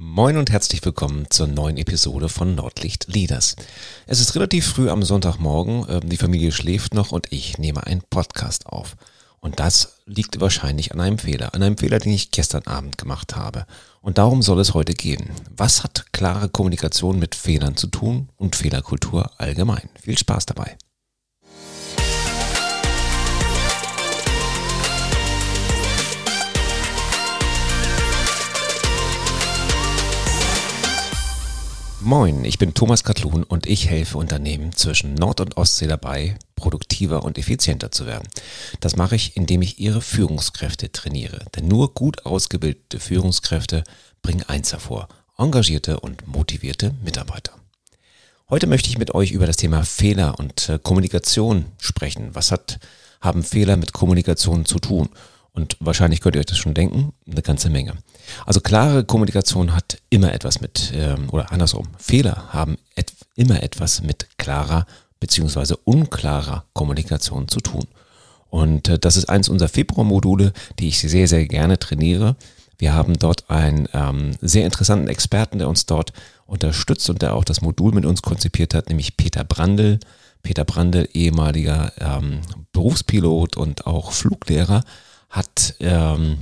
Moin und herzlich willkommen zur neuen Episode von Nordlicht Leaders. Es ist relativ früh am Sonntagmorgen, ähm, die Familie schläft noch und ich nehme einen Podcast auf. Und das liegt wahrscheinlich an einem Fehler, an einem Fehler, den ich gestern Abend gemacht habe. Und darum soll es heute gehen. Was hat klare Kommunikation mit Fehlern zu tun und Fehlerkultur allgemein? Viel Spaß dabei. Moin, ich bin Thomas Katlun und ich helfe Unternehmen zwischen Nord- und Ostsee dabei, produktiver und effizienter zu werden. Das mache ich, indem ich ihre Führungskräfte trainiere. Denn nur gut ausgebildete Führungskräfte bringen eins hervor, engagierte und motivierte Mitarbeiter. Heute möchte ich mit euch über das Thema Fehler und äh, Kommunikation sprechen. Was hat, haben Fehler mit Kommunikation zu tun? Und wahrscheinlich könnt ihr euch das schon denken, eine ganze Menge. Also klare Kommunikation hat immer etwas mit, ähm, oder andersrum, Fehler haben et immer etwas mit klarer beziehungsweise unklarer Kommunikation zu tun. Und äh, das ist eins unserer Februarmodule, die ich sehr, sehr gerne trainiere. Wir haben dort einen ähm, sehr interessanten Experten, der uns dort unterstützt und der auch das Modul mit uns konzipiert hat, nämlich Peter Brandl. Peter Brandl, ehemaliger ähm, Berufspilot und auch Fluglehrer, hat ähm,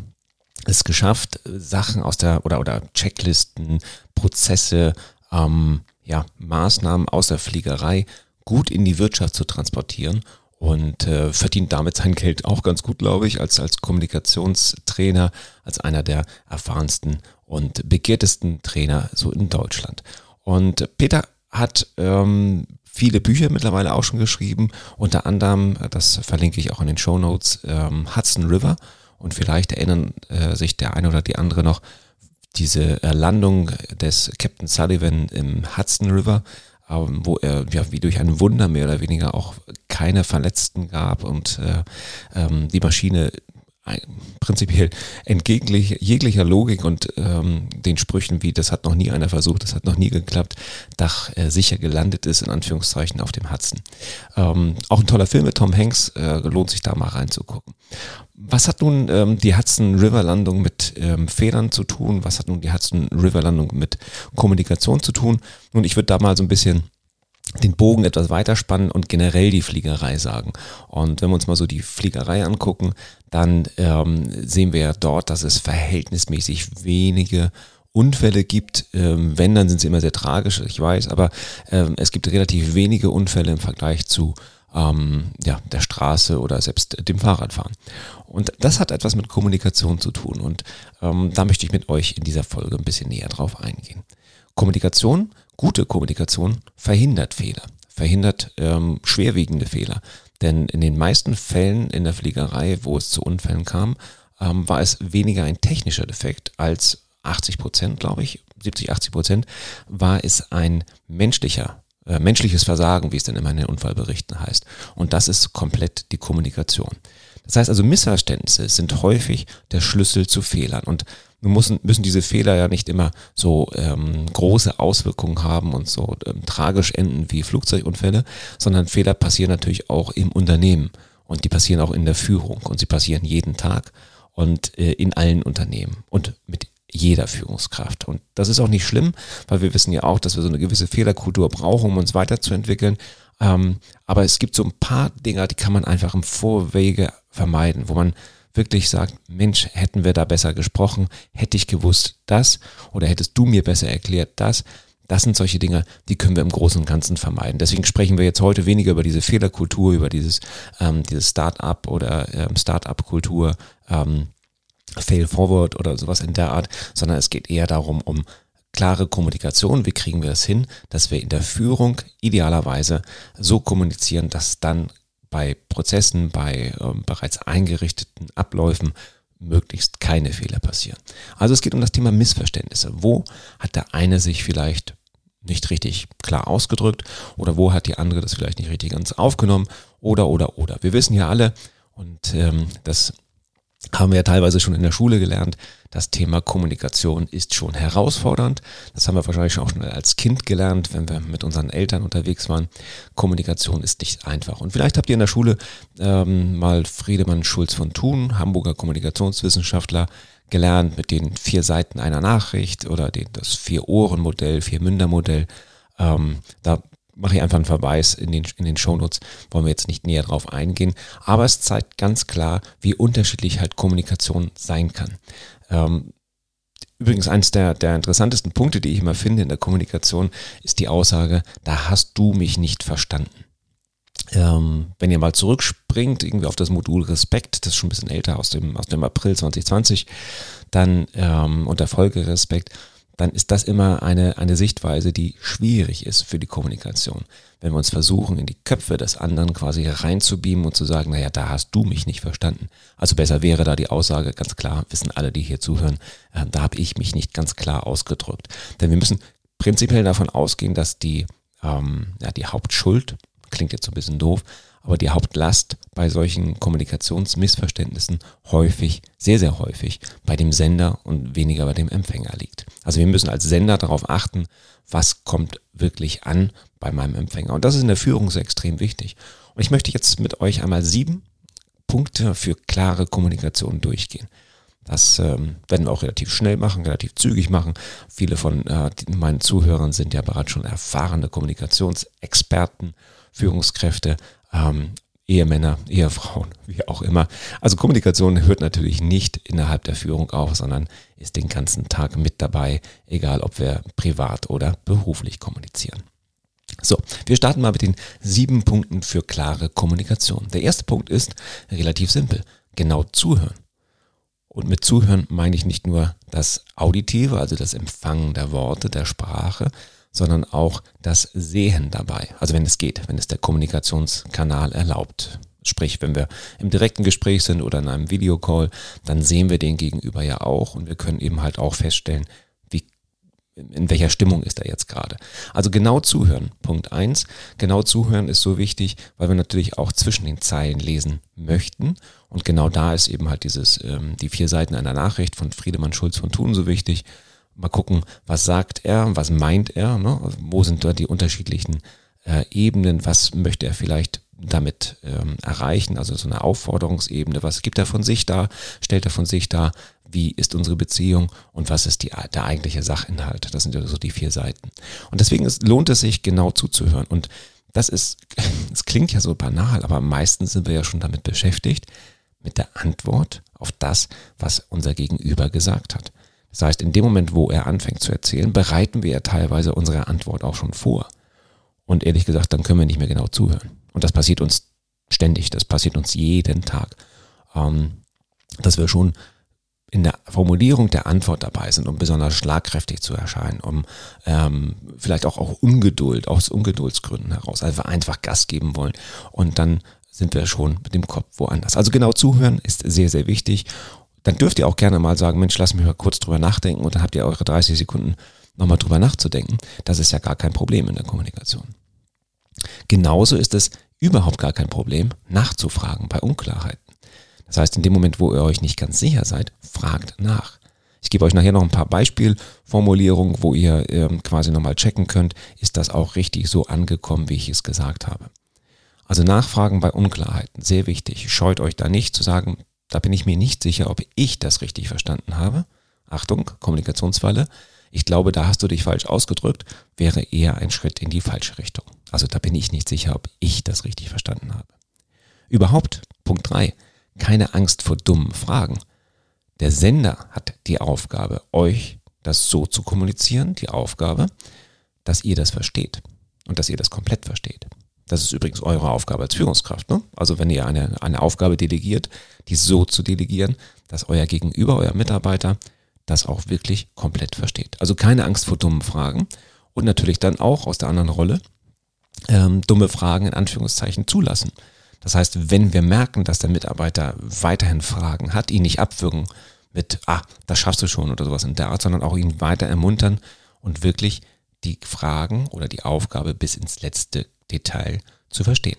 es geschafft, Sachen aus der oder oder Checklisten, Prozesse, ähm, ja, Maßnahmen aus der Fliegerei gut in die Wirtschaft zu transportieren und äh, verdient damit sein Geld auch ganz gut, glaube ich, als, als Kommunikationstrainer, als einer der erfahrensten und begehrtesten Trainer so in Deutschland. Und Peter hat ähm, viele Bücher mittlerweile auch schon geschrieben, unter anderem, das verlinke ich auch in den Show Notes, ähm, Hudson River. Und vielleicht erinnern äh, sich der eine oder die andere noch, diese Landung des Captain Sullivan im Hudson River, ähm, wo er ja wie durch ein Wunder mehr oder weniger auch keine Verletzten gab und äh, ähm, die Maschine prinzipiell entgegentlich jeglicher Logik und ähm, den Sprüchen wie, das hat noch nie einer versucht, das hat noch nie geklappt, Dach äh, sicher gelandet ist, in Anführungszeichen, auf dem Hudson. Ähm, auch ein toller Film mit Tom Hanks, äh, lohnt sich da mal reinzugucken. Was hat nun ähm, die Hudson River Landung mit ähm, Fehlern zu tun? Was hat nun die Hudson River Landung mit Kommunikation zu tun? Und ich würde da mal so ein bisschen den Bogen etwas weiterspannen und generell die Fliegerei sagen. Und wenn wir uns mal so die Fliegerei angucken, dann ähm, sehen wir ja dort, dass es verhältnismäßig wenige Unfälle gibt. Ähm, wenn, dann sind sie immer sehr tragisch, ich weiß, aber ähm, es gibt relativ wenige Unfälle im Vergleich zu ähm, ja, der Straße oder selbst dem Fahrradfahren. Und das hat etwas mit Kommunikation zu tun und ähm, da möchte ich mit euch in dieser Folge ein bisschen näher drauf eingehen. Kommunikation Gute Kommunikation verhindert Fehler, verhindert ähm, schwerwiegende Fehler. Denn in den meisten Fällen in der Fliegerei, wo es zu Unfällen kam, ähm, war es weniger ein technischer Defekt als 80 Prozent, glaube ich, 70, 80 Prozent, war es ein menschlicher, äh, menschliches Versagen, wie es dann immer in den Unfallberichten heißt. Und das ist komplett die Kommunikation. Das heißt also, Missverständnisse sind häufig der Schlüssel zu Fehlern. Und nun müssen, müssen diese Fehler ja nicht immer so ähm, große Auswirkungen haben und so ähm, tragisch enden wie Flugzeugunfälle, sondern Fehler passieren natürlich auch im Unternehmen und die passieren auch in der Führung und sie passieren jeden Tag und äh, in allen Unternehmen und mit jeder Führungskraft. Und das ist auch nicht schlimm, weil wir wissen ja auch, dass wir so eine gewisse Fehlerkultur brauchen, um uns weiterzuentwickeln. Ähm, aber es gibt so ein paar Dinge, die kann man einfach im Vorwege vermeiden, wo man wirklich sagt, Mensch, hätten wir da besser gesprochen, hätte ich gewusst das oder hättest du mir besser erklärt das. Das sind solche Dinge, die können wir im Großen und Ganzen vermeiden. Deswegen sprechen wir jetzt heute weniger über diese Fehlerkultur, über dieses, ähm, dieses Start-up oder ähm, Start-up-Kultur, ähm, Fail Forward oder sowas in der Art, sondern es geht eher darum, um klare Kommunikation. Wie kriegen wir das hin, dass wir in der Führung idealerweise so kommunizieren, dass dann bei Prozessen, bei äh, bereits eingerichteten Abläufen möglichst keine Fehler passieren. Also es geht um das Thema Missverständnisse. Wo hat der eine sich vielleicht nicht richtig klar ausgedrückt oder wo hat die andere das vielleicht nicht richtig ganz aufgenommen oder oder oder. Wir wissen ja alle und ähm, das haben wir ja teilweise schon in der Schule gelernt, das Thema Kommunikation ist schon herausfordernd. Das haben wir wahrscheinlich auch schon als Kind gelernt, wenn wir mit unseren Eltern unterwegs waren. Kommunikation ist nicht einfach. Und vielleicht habt ihr in der Schule ähm, mal Friedemann Schulz von Thun, Hamburger Kommunikationswissenschaftler, gelernt mit den vier Seiten einer Nachricht oder den, das Vier-Ohren-Modell, Vier-Münder-Modell. Ähm, da mache ich einfach einen Verweis in den, in den Shownotes, wollen wir jetzt nicht näher drauf eingehen. Aber es zeigt ganz klar, wie unterschiedlich halt Kommunikation sein kann. Ähm, übrigens, eines der, der interessantesten Punkte, die ich immer finde in der Kommunikation, ist die Aussage, da hast du mich nicht verstanden. Ähm, wenn ihr mal zurückspringt, irgendwie auf das Modul Respekt, das ist schon ein bisschen älter aus dem, aus dem April 2020, dann ähm, unter Folge Respekt, dann ist das immer eine, eine Sichtweise, die schwierig ist für die Kommunikation. Wenn wir uns versuchen, in die Köpfe des anderen quasi reinzubeamen und zu sagen, naja, da hast du mich nicht verstanden. Also besser wäre da die Aussage, ganz klar, wissen alle, die hier zuhören, äh, da habe ich mich nicht ganz klar ausgedrückt. Denn wir müssen prinzipiell davon ausgehen, dass die, ähm, ja, die Hauptschuld klingt jetzt so ein bisschen doof, aber die Hauptlast bei solchen Kommunikationsmissverständnissen häufig, sehr, sehr häufig bei dem Sender und weniger bei dem Empfänger liegt. Also wir müssen als Sender darauf achten, was kommt wirklich an bei meinem Empfänger. Und das ist in der Führung so extrem wichtig. Und ich möchte jetzt mit euch einmal sieben Punkte für klare Kommunikation durchgehen. Das ähm, werden wir auch relativ schnell machen, relativ zügig machen. Viele von äh, meinen Zuhörern sind ja bereits schon erfahrene Kommunikationsexperten Führungskräfte, ähm, Ehemänner, Ehefrauen, wie auch immer. Also Kommunikation hört natürlich nicht innerhalb der Führung auf, sondern ist den ganzen Tag mit dabei, egal ob wir privat oder beruflich kommunizieren. So, wir starten mal mit den sieben Punkten für klare Kommunikation. Der erste Punkt ist relativ simpel, genau zuhören. Und mit Zuhören meine ich nicht nur das Auditive, also das Empfangen der Worte, der Sprache, sondern auch das Sehen dabei. Also wenn es geht, wenn es der Kommunikationskanal erlaubt. Sprich, wenn wir im direkten Gespräch sind oder in einem Videocall, dann sehen wir den Gegenüber ja auch und wir können eben halt auch feststellen, wie, in welcher Stimmung ist er jetzt gerade. Also genau zuhören. Punkt eins. Genau zuhören ist so wichtig, weil wir natürlich auch zwischen den Zeilen lesen möchten. Und genau da ist eben halt dieses, ähm, die vier Seiten einer Nachricht von Friedemann Schulz von Thun so wichtig mal gucken, was sagt er, was meint er, ne? Wo sind da die unterschiedlichen äh, Ebenen, was möchte er vielleicht damit ähm, erreichen, also so eine Aufforderungsebene, was gibt er von sich da, stellt er von sich da, wie ist unsere Beziehung und was ist die, der eigentliche Sachinhalt. Das sind ja so die vier Seiten. Und deswegen ist, lohnt es sich genau zuzuhören. Und das ist, es klingt ja so banal, aber meistens sind wir ja schon damit beschäftigt, mit der Antwort auf das, was unser Gegenüber gesagt hat. Das heißt, in dem Moment, wo er anfängt zu erzählen, bereiten wir ja teilweise unsere Antwort auch schon vor. Und ehrlich gesagt, dann können wir nicht mehr genau zuhören. Und das passiert uns ständig, das passiert uns jeden Tag. Ähm, dass wir schon in der Formulierung der Antwort dabei sind, um besonders schlagkräftig zu erscheinen, um ähm, vielleicht auch, auch Ungeduld, aus Ungeduldsgründen heraus, also einfach Gas geben wollen. Und dann sind wir schon mit dem Kopf woanders. Also genau zuhören ist sehr, sehr wichtig dann dürft ihr auch gerne mal sagen, Mensch, lass mich mal kurz drüber nachdenken und dann habt ihr eure 30 Sekunden nochmal drüber nachzudenken. Das ist ja gar kein Problem in der Kommunikation. Genauso ist es überhaupt gar kein Problem, nachzufragen bei Unklarheiten. Das heißt, in dem Moment, wo ihr euch nicht ganz sicher seid, fragt nach. Ich gebe euch nachher noch ein paar Beispielformulierungen, wo ihr ähm, quasi nochmal checken könnt, ist das auch richtig so angekommen, wie ich es gesagt habe. Also Nachfragen bei Unklarheiten, sehr wichtig. Scheut euch da nicht zu sagen, da bin ich mir nicht sicher, ob ich das richtig verstanden habe. Achtung, Kommunikationsfalle. Ich glaube, da hast du dich falsch ausgedrückt, wäre eher ein Schritt in die falsche Richtung. Also da bin ich nicht sicher, ob ich das richtig verstanden habe. Überhaupt, Punkt drei: keine Angst vor dummen Fragen. Der Sender hat die Aufgabe, euch das so zu kommunizieren, die Aufgabe, dass ihr das versteht und dass ihr das komplett versteht. Das ist übrigens eure Aufgabe als Führungskraft. Ne? Also wenn ihr eine, eine Aufgabe delegiert, die so zu delegieren, dass euer Gegenüber, euer Mitarbeiter das auch wirklich komplett versteht. Also keine Angst vor dummen Fragen und natürlich dann auch aus der anderen Rolle ähm, dumme Fragen in Anführungszeichen zulassen. Das heißt, wenn wir merken, dass der Mitarbeiter weiterhin Fragen hat, ihn nicht abwürgen mit, ah, das schaffst du schon oder sowas in der Art, sondern auch ihn weiter ermuntern und wirklich die Fragen oder die Aufgabe bis ins letzte Detail zu verstehen.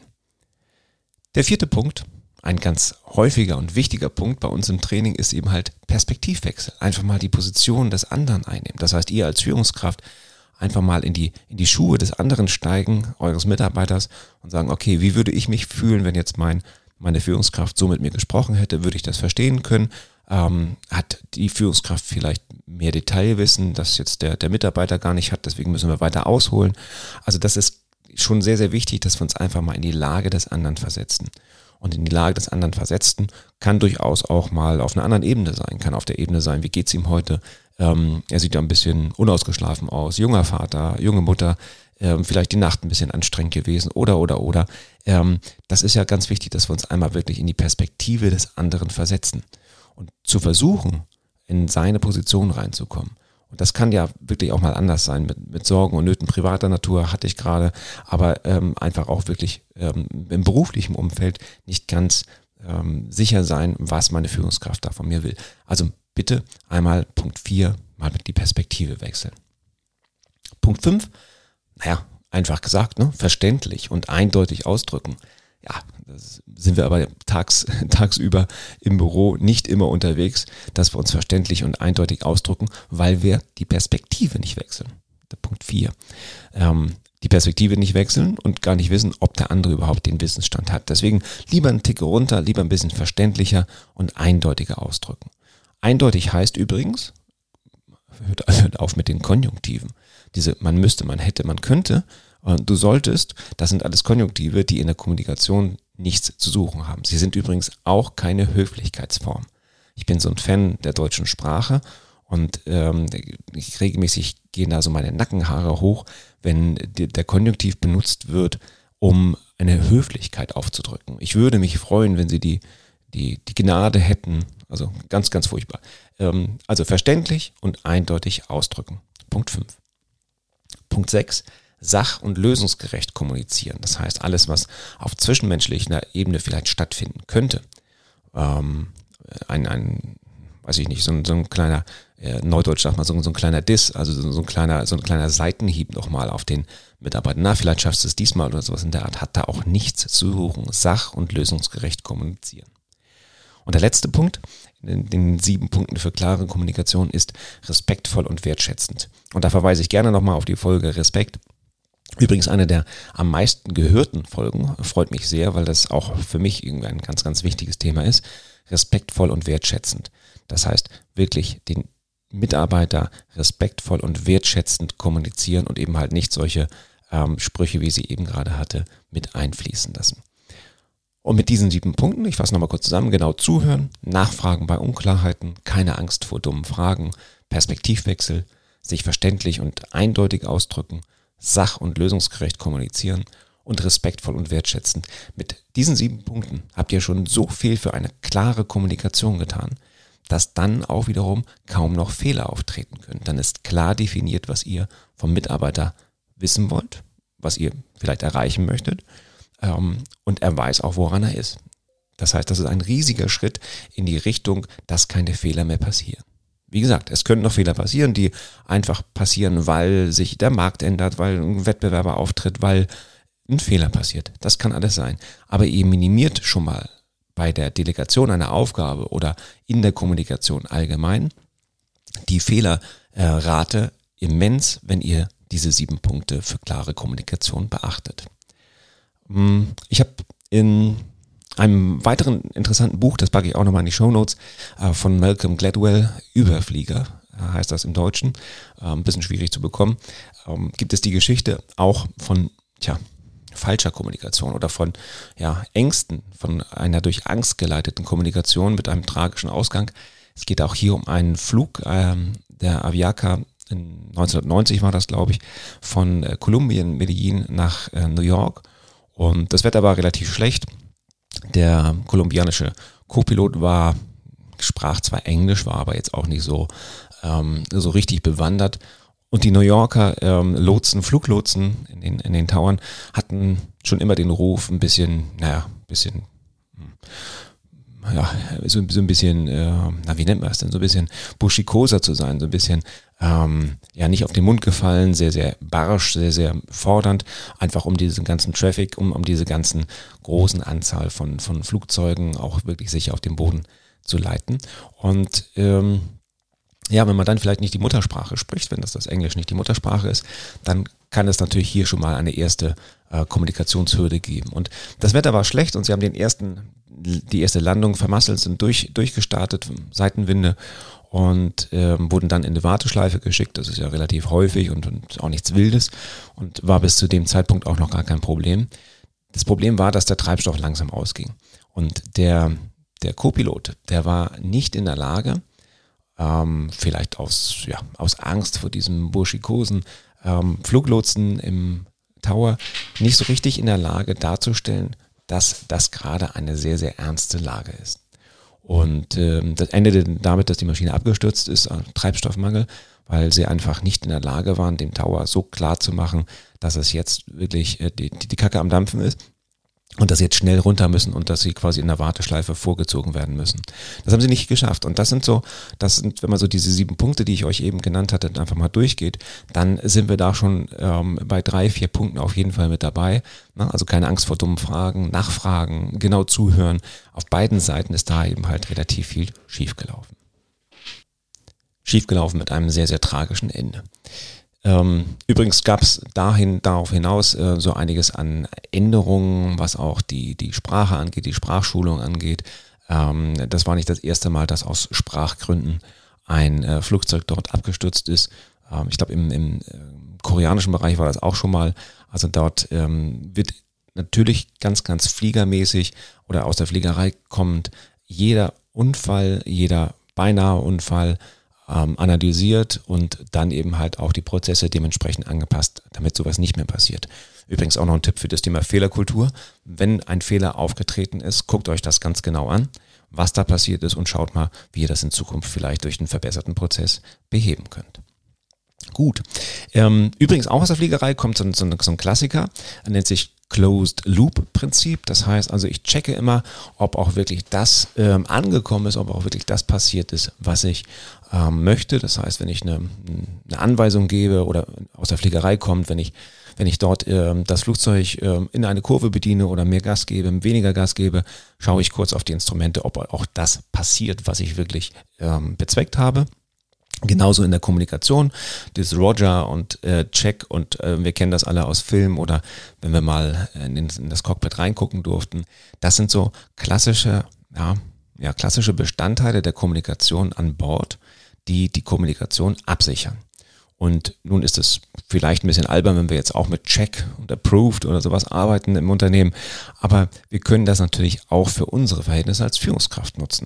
Der vierte Punkt, ein ganz häufiger und wichtiger Punkt bei uns im Training ist eben halt Perspektivwechsel. Einfach mal die Position des anderen einnehmen. Das heißt, ihr als Führungskraft einfach mal in die, in die Schuhe des anderen steigen, eures Mitarbeiters und sagen, okay, wie würde ich mich fühlen, wenn jetzt mein, meine Führungskraft so mit mir gesprochen hätte? Würde ich das verstehen können? Ähm, hat die Führungskraft vielleicht mehr Detailwissen, das jetzt der, der Mitarbeiter gar nicht hat, deswegen müssen wir weiter ausholen. Also das ist schon sehr, sehr wichtig, dass wir uns einfach mal in die Lage des anderen versetzen. Und in die Lage des anderen versetzten kann durchaus auch mal auf einer anderen Ebene sein, kann auf der Ebene sein, wie geht's ihm heute? Ähm, er sieht ja ein bisschen unausgeschlafen aus, junger Vater, junge Mutter, ähm, vielleicht die Nacht ein bisschen anstrengend gewesen oder, oder, oder. Ähm, das ist ja ganz wichtig, dass wir uns einmal wirklich in die Perspektive des anderen versetzen und zu versuchen, in seine Position reinzukommen. Und das kann ja wirklich auch mal anders sein mit, mit Sorgen und Nöten privater Natur hatte ich gerade, aber ähm, einfach auch wirklich ähm, im beruflichen Umfeld nicht ganz ähm, sicher sein, was meine Führungskraft da von mir will. Also bitte einmal Punkt 4 mal die Perspektive wechseln. Punkt 5, naja, einfach gesagt, ne, verständlich und eindeutig ausdrücken. Ja, das sind wir aber tags, tagsüber im Büro nicht immer unterwegs, dass wir uns verständlich und eindeutig ausdrücken, weil wir die Perspektive nicht wechseln. Der Punkt 4. Ähm, die Perspektive nicht wechseln und gar nicht wissen, ob der andere überhaupt den Wissensstand hat. Deswegen lieber einen Tick runter, lieber ein bisschen verständlicher und eindeutiger ausdrücken. Eindeutig heißt übrigens, hört, hört auf mit den Konjunktiven. Diese man müsste, man hätte, man könnte, du solltest, das sind alles Konjunktive, die in der Kommunikation nichts zu suchen haben. Sie sind übrigens auch keine Höflichkeitsform. Ich bin so ein Fan der deutschen Sprache und ähm, ich regelmäßig gehen da so meine Nackenhaare hoch, wenn der Konjunktiv benutzt wird, um eine Höflichkeit aufzudrücken. Ich würde mich freuen, wenn Sie die, die, die Gnade hätten, also ganz, ganz furchtbar. Ähm, also verständlich und eindeutig ausdrücken. Punkt 5. Punkt 6 sach- und lösungsgerecht kommunizieren. Das heißt, alles, was auf zwischenmenschlicher Ebene vielleicht stattfinden könnte, ähm, ein, ein, weiß ich nicht, so ein, so ein kleiner, äh, Neudeutsch sagt man, so, so ein kleiner Diss, also so, so, ein kleiner, so ein kleiner Seitenhieb nochmal auf den Mitarbeiter. Na, vielleicht schaffst du es diesmal oder sowas in der Art, hat da auch nichts zu suchen. Sach- und lösungsgerecht kommunizieren. Und der letzte Punkt, in den sieben Punkten für klare Kommunikation, ist respektvoll und wertschätzend. Und da verweise ich gerne nochmal auf die Folge Respekt. Übrigens eine der am meisten gehörten Folgen, freut mich sehr, weil das auch für mich irgendwie ein ganz, ganz wichtiges Thema ist. Respektvoll und wertschätzend. Das heißt, wirklich den Mitarbeiter respektvoll und wertschätzend kommunizieren und eben halt nicht solche ähm, Sprüche, wie sie eben gerade hatte, mit einfließen lassen. Und mit diesen sieben Punkten, ich fasse nochmal kurz zusammen, genau zuhören, nachfragen bei Unklarheiten, keine Angst vor dummen Fragen, Perspektivwechsel, sich verständlich und eindeutig ausdrücken, sach- und lösungsgerecht kommunizieren und respektvoll und wertschätzend. Mit diesen sieben Punkten habt ihr schon so viel für eine klare Kommunikation getan, dass dann auch wiederum kaum noch Fehler auftreten können. Dann ist klar definiert, was ihr vom Mitarbeiter wissen wollt, was ihr vielleicht erreichen möchtet ähm, und er weiß auch, woran er ist. Das heißt, das ist ein riesiger Schritt in die Richtung, dass keine Fehler mehr passieren. Wie gesagt, es können noch Fehler passieren, die einfach passieren, weil sich der Markt ändert, weil ein Wettbewerber auftritt, weil ein Fehler passiert. Das kann alles sein. Aber ihr minimiert schon mal bei der Delegation einer Aufgabe oder in der Kommunikation allgemein die Fehlerrate immens, wenn ihr diese sieben Punkte für klare Kommunikation beachtet. Hm, ich habe in einem weiteren interessanten Buch, das packe ich auch nochmal in die Show Notes, äh, von Malcolm Gladwell, Überflieger, äh, heißt das im Deutschen, äh, ein bisschen schwierig zu bekommen, ähm, gibt es die Geschichte auch von, tja, falscher Kommunikation oder von ja, Ängsten, von einer durch Angst geleiteten Kommunikation mit einem tragischen Ausgang. Es geht auch hier um einen Flug ähm, der Aviaca 1990 war das, glaube ich, von äh, Kolumbien, Medellin nach äh, New York. Und das Wetter war relativ schlecht. Der kolumbianische Co-Pilot war, sprach zwar Englisch, war aber jetzt auch nicht so, ähm, so richtig bewandert. Und die New Yorker ähm, Lotsen, Fluglotsen in den, in den Towern hatten schon immer den Ruf, ein bisschen, naja, ein bisschen, hm, ja, so, so ein bisschen, äh, na, wie nennt man das denn, so ein bisschen buschikoser zu sein, so ein bisschen, ähm, ja, nicht auf den Mund gefallen, sehr, sehr barsch, sehr, sehr fordernd, einfach um diesen ganzen Traffic, um, um diese ganzen großen Anzahl von, von Flugzeugen auch wirklich sicher auf den Boden zu leiten. Und ähm, ja, wenn man dann vielleicht nicht die Muttersprache spricht, wenn das das Englisch nicht die Muttersprache ist, dann kann es natürlich hier schon mal eine erste äh, Kommunikationshürde geben. Und das Wetter war schlecht und sie haben den ersten, die erste Landung vermasselt, sind durch, durchgestartet, Seitenwinde und ähm, wurden dann in eine Warteschleife geschickt. Das ist ja relativ häufig und, und auch nichts Wildes und war bis zu dem Zeitpunkt auch noch gar kein Problem. Das Problem war, dass der Treibstoff langsam ausging. Und der, der Co-Pilot, der war nicht in der Lage, ähm, vielleicht aus, ja, aus Angst vor diesem burschikosen ähm, Fluglotsen im Tower, nicht so richtig in der Lage darzustellen, dass das gerade eine sehr, sehr ernste Lage ist. Und ähm, das endete damit, dass die Maschine abgestürzt ist, Treibstoffmangel, weil sie einfach nicht in der Lage waren, den Tower so klar zu machen, dass es jetzt wirklich äh, die, die Kacke am Dampfen ist und dass sie jetzt schnell runter müssen und dass sie quasi in der Warteschleife vorgezogen werden müssen. Das haben sie nicht geschafft. Und das sind so, das sind, wenn man so diese sieben Punkte, die ich euch eben genannt hatte, einfach mal durchgeht, dann sind wir da schon ähm, bei drei, vier Punkten auf jeden Fall mit dabei. Ne? Also keine Angst vor dummen Fragen, Nachfragen, genau zuhören. Auf beiden Seiten ist da eben halt relativ viel schiefgelaufen. Schiefgelaufen mit einem sehr, sehr tragischen Ende. Ähm, übrigens gab es dahin, darauf hinaus äh, so einiges an Änderungen, was auch die, die Sprache angeht, die Sprachschulung angeht. Ähm, das war nicht das erste Mal, dass aus Sprachgründen ein äh, Flugzeug dort abgestürzt ist. Ähm, ich glaube, im, im äh, koreanischen Bereich war das auch schon mal. Also dort ähm, wird natürlich ganz, ganz fliegermäßig oder aus der Fliegerei kommend jeder Unfall, jeder beinahe Unfall ähm, analysiert und dann eben halt auch die Prozesse dementsprechend angepasst, damit sowas nicht mehr passiert. Übrigens auch noch ein Tipp für das Thema Fehlerkultur. Wenn ein Fehler aufgetreten ist, guckt euch das ganz genau an, was da passiert ist und schaut mal, wie ihr das in Zukunft vielleicht durch einen verbesserten Prozess beheben könnt. Gut. Ähm, übrigens auch aus der Fliegerei kommt so ein, so ein Klassiker, er nennt sich Closed Loop Prinzip. Das heißt also, ich checke immer, ob auch wirklich das ähm, angekommen ist, ob auch wirklich das passiert ist, was ich ähm, möchte. Das heißt, wenn ich eine, eine, Anweisung gebe oder aus der Fliegerei kommt, wenn ich, wenn ich dort ähm, das Flugzeug ähm, in eine Kurve bediene oder mehr Gas gebe, weniger Gas gebe, schaue ich kurz auf die Instrumente, ob auch das passiert, was ich wirklich ähm, bezweckt habe. Genauso in der Kommunikation, das Roger und äh, Check und äh, wir kennen das alle aus Film oder wenn wir mal in, in, das Cockpit reingucken durften. Das sind so klassische, ja, ja, klassische Bestandteile der Kommunikation an Bord, die die Kommunikation absichern. Und nun ist es vielleicht ein bisschen albern, wenn wir jetzt auch mit Check und Approved oder sowas arbeiten im Unternehmen, aber wir können das natürlich auch für unsere Verhältnisse als Führungskraft nutzen.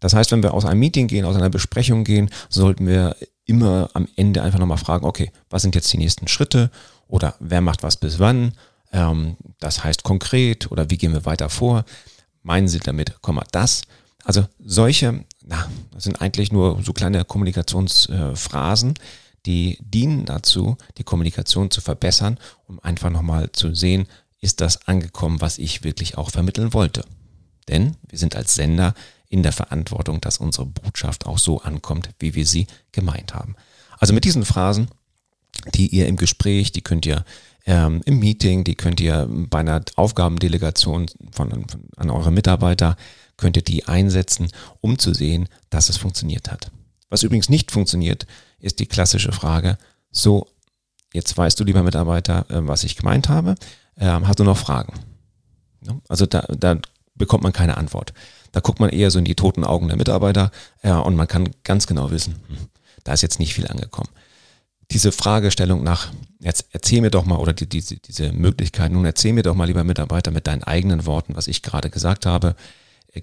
Das heißt, wenn wir aus einem Meeting gehen, aus einer Besprechung gehen, sollten wir immer am Ende einfach nochmal fragen, okay, was sind jetzt die nächsten Schritte oder wer macht was bis wann? Ähm, das heißt konkret oder wie gehen wir weiter vor? Meinen Sie damit, Komma, das? Also solche, na, das sind eigentlich nur so kleine Kommunikationsphrasen, äh, die dienen dazu, die Kommunikation zu verbessern, um einfach nochmal zu sehen, ist das angekommen, was ich wirklich auch vermitteln wollte. Denn wir sind als Sender in der Verantwortung, dass unsere Botschaft auch so ankommt, wie wir sie gemeint haben. Also mit diesen Phrasen, die ihr im Gespräch, die könnt ihr ähm, im Meeting, die könnt ihr bei einer Aufgabendelegation von, von, an eure Mitarbeiter, könnt ihr die einsetzen, um zu sehen, dass es funktioniert hat. Was übrigens nicht funktioniert, ist die klassische Frage, so, jetzt weißt du, lieber Mitarbeiter, äh, was ich gemeint habe, ähm, hast du noch Fragen? Also da, da bekommt man keine Antwort. Da guckt man eher so in die toten Augen der Mitarbeiter ja, und man kann ganz genau wissen, hm, da ist jetzt nicht viel angekommen. Diese Fragestellung nach, jetzt erzähl mir doch mal, oder die, diese, diese Möglichkeit, nun erzähl mir doch mal, lieber Mitarbeiter, mit deinen eigenen Worten, was ich gerade gesagt habe,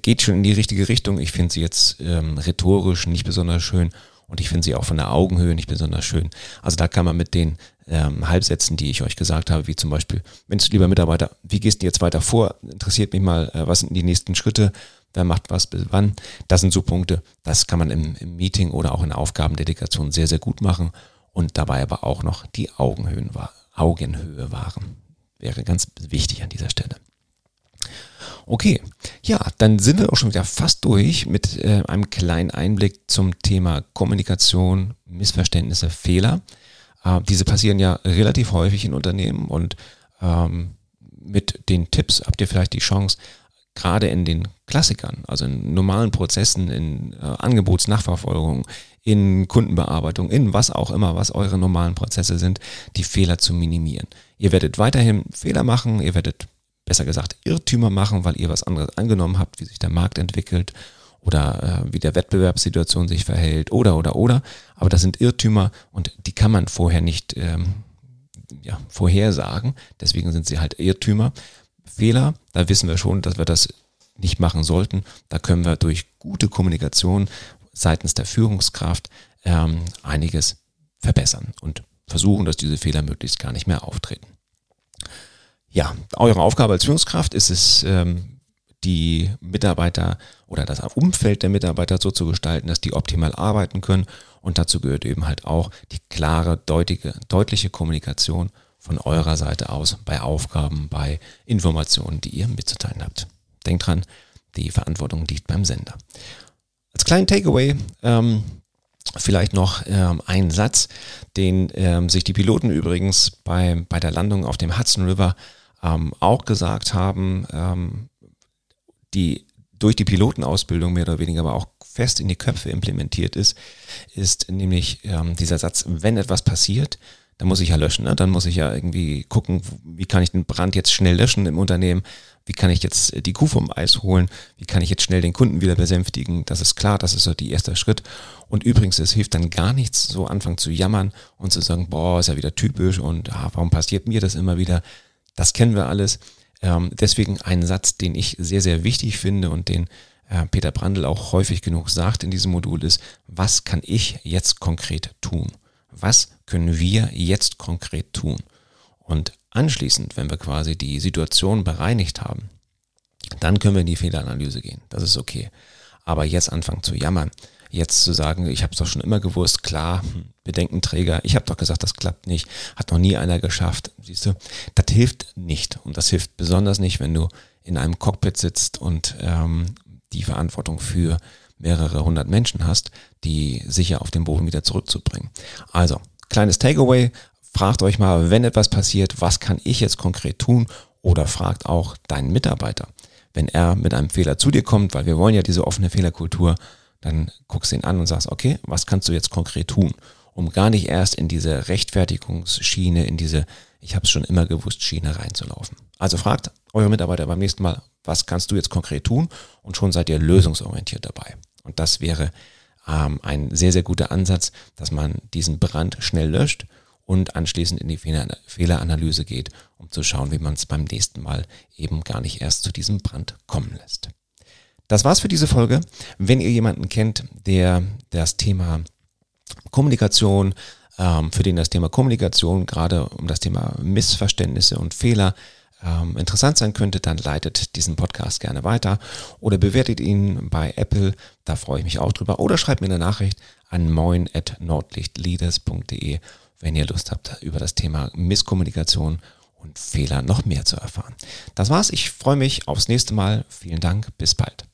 geht schon in die richtige Richtung. Ich finde sie jetzt ähm, rhetorisch nicht besonders schön und ich finde sie auch von der Augenhöhe nicht besonders schön. Also da kann man mit den ähm, Halbsätzen, die ich euch gesagt habe, wie zum Beispiel, Mensch, lieber Mitarbeiter, wie gehst du jetzt weiter vor? Interessiert mich mal, äh, was sind die nächsten Schritte? Wer macht was bis wann? Das sind so Punkte, das kann man im, im Meeting oder auch in der Aufgabendelegation sehr, sehr gut machen und dabei aber auch noch die Augenhöhen, Augenhöhe wahren. Wäre ganz wichtig an dieser Stelle. Okay, ja, dann sind wir auch schon wieder fast durch mit äh, einem kleinen Einblick zum Thema Kommunikation, Missverständnisse, Fehler. Äh, diese passieren ja relativ häufig in Unternehmen und ähm, mit den Tipps habt ihr vielleicht die Chance, gerade in den Klassikern, also in normalen Prozessen, in äh, Angebotsnachverfolgung, in Kundenbearbeitung, in was auch immer, was eure normalen Prozesse sind, die Fehler zu minimieren. Ihr werdet weiterhin Fehler machen, ihr werdet besser gesagt Irrtümer machen, weil ihr was anderes angenommen habt, wie sich der Markt entwickelt oder äh, wie der Wettbewerbssituation sich verhält oder oder oder. Aber das sind Irrtümer und die kann man vorher nicht ähm, ja, vorhersagen. Deswegen sind sie halt Irrtümer. Fehler, da wissen wir schon, dass wir das nicht machen sollten. Da können wir durch gute Kommunikation seitens der Führungskraft ähm, einiges verbessern und versuchen, dass diese Fehler möglichst gar nicht mehr auftreten. Ja, eure Aufgabe als Führungskraft ist es, ähm, die Mitarbeiter oder das Umfeld der Mitarbeiter so zu gestalten, dass die optimal arbeiten können. Und dazu gehört eben halt auch die klare, deutliche, deutliche Kommunikation von eurer Seite aus bei Aufgaben, bei Informationen, die ihr mitzuteilen habt. Denkt dran, die Verantwortung liegt beim Sender. Als kleinen Takeaway ähm, vielleicht noch ähm, ein Satz, den ähm, sich die Piloten übrigens bei, bei der Landung auf dem Hudson River ähm, auch gesagt haben, ähm, die durch die Pilotenausbildung mehr oder weniger aber auch fest in die Köpfe implementiert ist, ist nämlich ähm, dieser Satz, wenn etwas passiert, dann muss ich ja löschen. Ne? Dann muss ich ja irgendwie gucken, wie kann ich den Brand jetzt schnell löschen im Unternehmen, wie kann ich jetzt die Kuh vom Eis holen, wie kann ich jetzt schnell den Kunden wieder besänftigen. Das ist klar, das ist so der erste Schritt. Und übrigens, es hilft dann gar nichts, so anfangen zu jammern und zu sagen, boah, ist ja wieder typisch und ah, warum passiert mir das immer wieder. Das kennen wir alles. Ähm, deswegen ein Satz, den ich sehr, sehr wichtig finde und den äh, Peter Brandl auch häufig genug sagt in diesem Modul ist, was kann ich jetzt konkret tun? Was können wir jetzt konkret tun? Und anschließend, wenn wir quasi die Situation bereinigt haben, dann können wir in die Fehleranalyse gehen. Das ist okay. Aber jetzt anfangen zu jammern, jetzt zu sagen, ich habe es doch schon immer gewusst, klar, hm, Bedenkenträger, ich habe doch gesagt, das klappt nicht, hat noch nie einer geschafft, siehst du, das hilft nicht. Und das hilft besonders nicht, wenn du in einem Cockpit sitzt und ähm, die Verantwortung für mehrere hundert Menschen hast, die sicher auf den Boden wieder zurückzubringen. Also, kleines Takeaway, fragt euch mal, wenn etwas passiert, was kann ich jetzt konkret tun? Oder fragt auch deinen Mitarbeiter. Wenn er mit einem Fehler zu dir kommt, weil wir wollen ja diese offene Fehlerkultur, dann guckst du ihn an und sagst, okay, was kannst du jetzt konkret tun? Um gar nicht erst in diese Rechtfertigungsschiene, in diese Ich habe es schon immer gewusst Schiene reinzulaufen. Also fragt eure Mitarbeiter beim nächsten Mal, was kannst du jetzt konkret tun? Und schon seid ihr lösungsorientiert dabei. Und das wäre ähm, ein sehr, sehr guter Ansatz, dass man diesen Brand schnell löscht und anschließend in die Fehleranalyse geht, um zu schauen, wie man es beim nächsten Mal eben gar nicht erst zu diesem Brand kommen lässt. Das war's für diese Folge. Wenn ihr jemanden kennt, der das Thema Kommunikation, für den das Thema Kommunikation, gerade um das Thema Missverständnisse und Fehler ähm, interessant sein könnte, dann leitet diesen Podcast gerne weiter oder bewertet ihn bei Apple, da freue ich mich auch drüber. Oder schreibt mir eine Nachricht an moin.nordlichtleaders.de, wenn ihr Lust habt, über das Thema Misskommunikation und Fehler noch mehr zu erfahren. Das war's, ich freue mich aufs nächste Mal. Vielen Dank, bis bald.